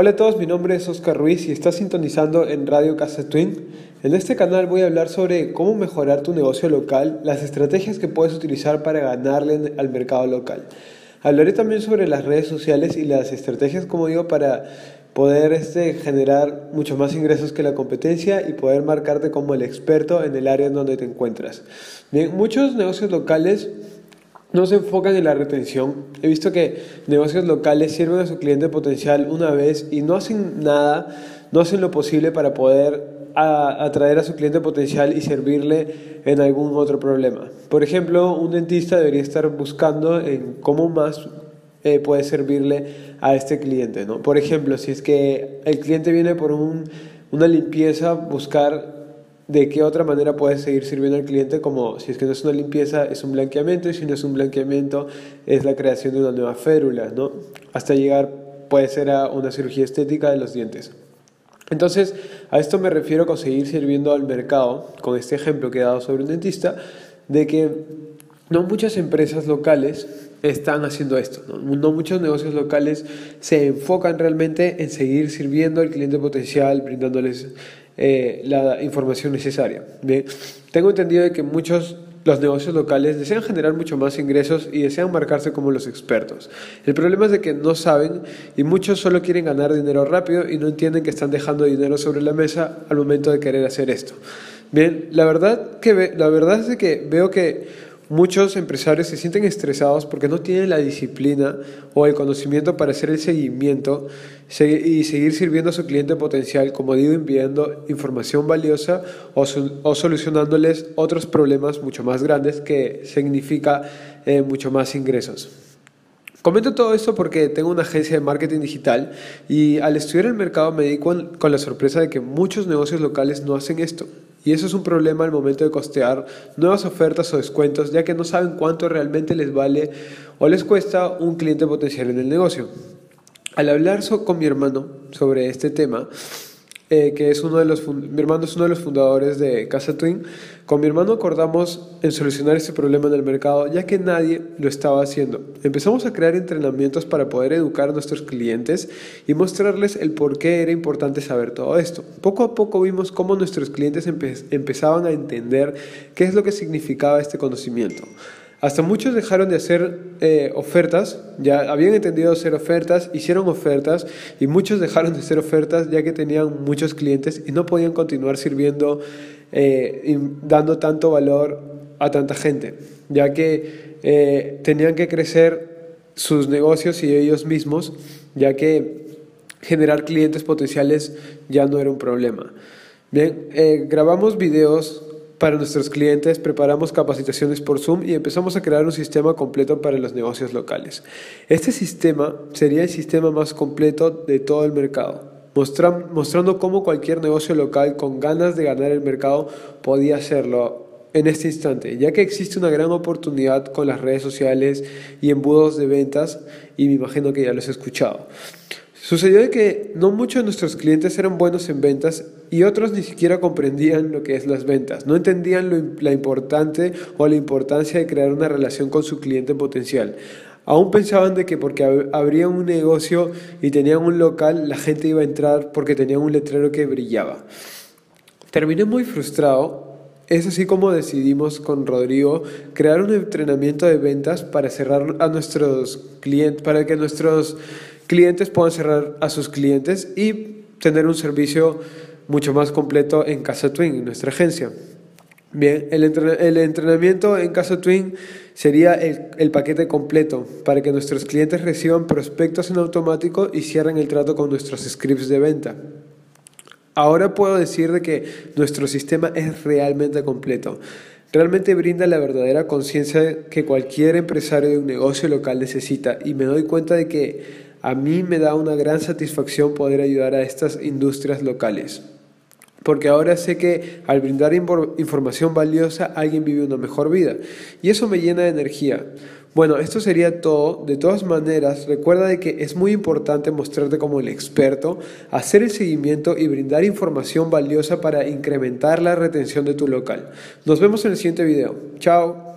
Hola a todos, mi nombre es Oscar Ruiz y estás sintonizando en Radio Casa Twin. En este canal voy a hablar sobre cómo mejorar tu negocio local, las estrategias que puedes utilizar para ganarle al mercado local. Hablaré también sobre las redes sociales y las estrategias, como digo, para poder este, generar mucho más ingresos que la competencia y poder marcarte como el experto en el área en donde te encuentras. Bien, muchos negocios locales no se enfocan en la retención. He visto que negocios locales sirven a su cliente potencial una vez y no hacen nada, no hacen lo posible para poder atraer a su cliente potencial y servirle en algún otro problema. Por ejemplo, un dentista debería estar buscando en cómo más eh, puede servirle a este cliente. ¿no? Por ejemplo, si es que el cliente viene por un, una limpieza, buscar de qué otra manera puedes seguir sirviendo al cliente, como si es que no es una limpieza, es un blanqueamiento, y si no es un blanqueamiento, es la creación de una nueva férula, ¿no? Hasta llegar, puede ser a una cirugía estética de los dientes. Entonces, a esto me refiero con seguir sirviendo al mercado, con este ejemplo que he dado sobre un dentista, de que no muchas empresas locales están haciendo esto. ¿no? no muchos negocios locales se enfocan realmente en seguir sirviendo al cliente potencial, brindándoles eh, la información necesaria. Tengo entendido de que muchos los negocios locales desean generar mucho más ingresos y desean marcarse como los expertos. El problema es de que no saben y muchos solo quieren ganar dinero rápido y no entienden que están dejando dinero sobre la mesa al momento de querer hacer esto. Bien, la verdad, que la verdad es de que veo que Muchos empresarios se sienten estresados porque no tienen la disciplina o el conocimiento para hacer el seguimiento y seguir sirviendo a su cliente potencial, como digo, enviando información valiosa o, solucionándoles otros problemas mucho más grandes que significa eh, mucho más ingresos. Comento todo esto porque tengo una agencia de marketing digital y al estudiar el mercado me di con la sorpresa de que muchos negocios locales no hacen esto. Y eso es un problema al momento de costear nuevas ofertas o descuentos, ya que no saben cuánto realmente les vale o les cuesta un cliente potencial en el negocio. Al hablar con mi hermano sobre este tema, eh, que es uno de los, mi hermano es uno de los fundadores de Casa Twin. Con mi hermano acordamos en solucionar este problema en el mercado, ya que nadie lo estaba haciendo. Empezamos a crear entrenamientos para poder educar a nuestros clientes y mostrarles el por qué era importante saber todo esto. Poco a poco vimos cómo nuestros clientes empezaban a entender qué es lo que significaba este conocimiento. Hasta muchos dejaron de hacer eh, ofertas, ya habían entendido hacer ofertas, hicieron ofertas y muchos dejaron de hacer ofertas ya que tenían muchos clientes y no podían continuar sirviendo eh, y dando tanto valor a tanta gente, ya que eh, tenían que crecer sus negocios y ellos mismos, ya que generar clientes potenciales ya no era un problema. Bien, grabamos videos para nuestros clientes, preparamos capacitaciones por Zoom y empezamos a crear un sistema completo para los negocios locales. Este sistema sería el sistema más completo de todo el mercado, mostrando cómo cualquier negocio local con ganas de ganar el mercado podía hacerlo en este instante, ya que existe una gran oportunidad con las redes sociales y embudos de ventas, y me imagino que ya los he escuchado. Sucedió de que no muchos de nuestros clientes eran buenos en ventas y otros ni siquiera comprendían lo que es las ventas, no entendían lo, la importante o la importancia de crear una relación con su cliente potencial. Aún pensaban de que porque abrían un negocio y tenían un local, la gente iba a entrar porque tenían un letrero que brillaba. Terminé muy frustrado. Es así como decidimos con Rodrigo crear un entrenamiento de ventas para cerrar a nuestros clientes, para que nuestros clientes puedan cerrar a sus clientes y tener un servicio mucho más completo en Casa Twin, en nuestra agencia. Bien, el, entrenamiento en Casa Twin sería el, el, paquete completo para que nuestros clientes reciban prospectos en automático y cierren el trato con nuestros scripts de venta. Ahora puedo decir de que nuestro sistema es realmente completo. Realmente brinda la verdadera conciencia que cualquier empresario de un negocio local necesita y me doy cuenta de que a mí me da una gran satisfacción poder ayudar a estas industrias locales. Porque ahora sé que al brindar información valiosa alguien vive una mejor vida. Y eso me llena de energía. Bueno, esto sería todo. De todas maneras, recuerda de que es muy importante mostrarte como el experto, hacer el seguimiento y brindar información valiosa para incrementar la retención de tu local. Nos vemos en el siguiente video. Chao.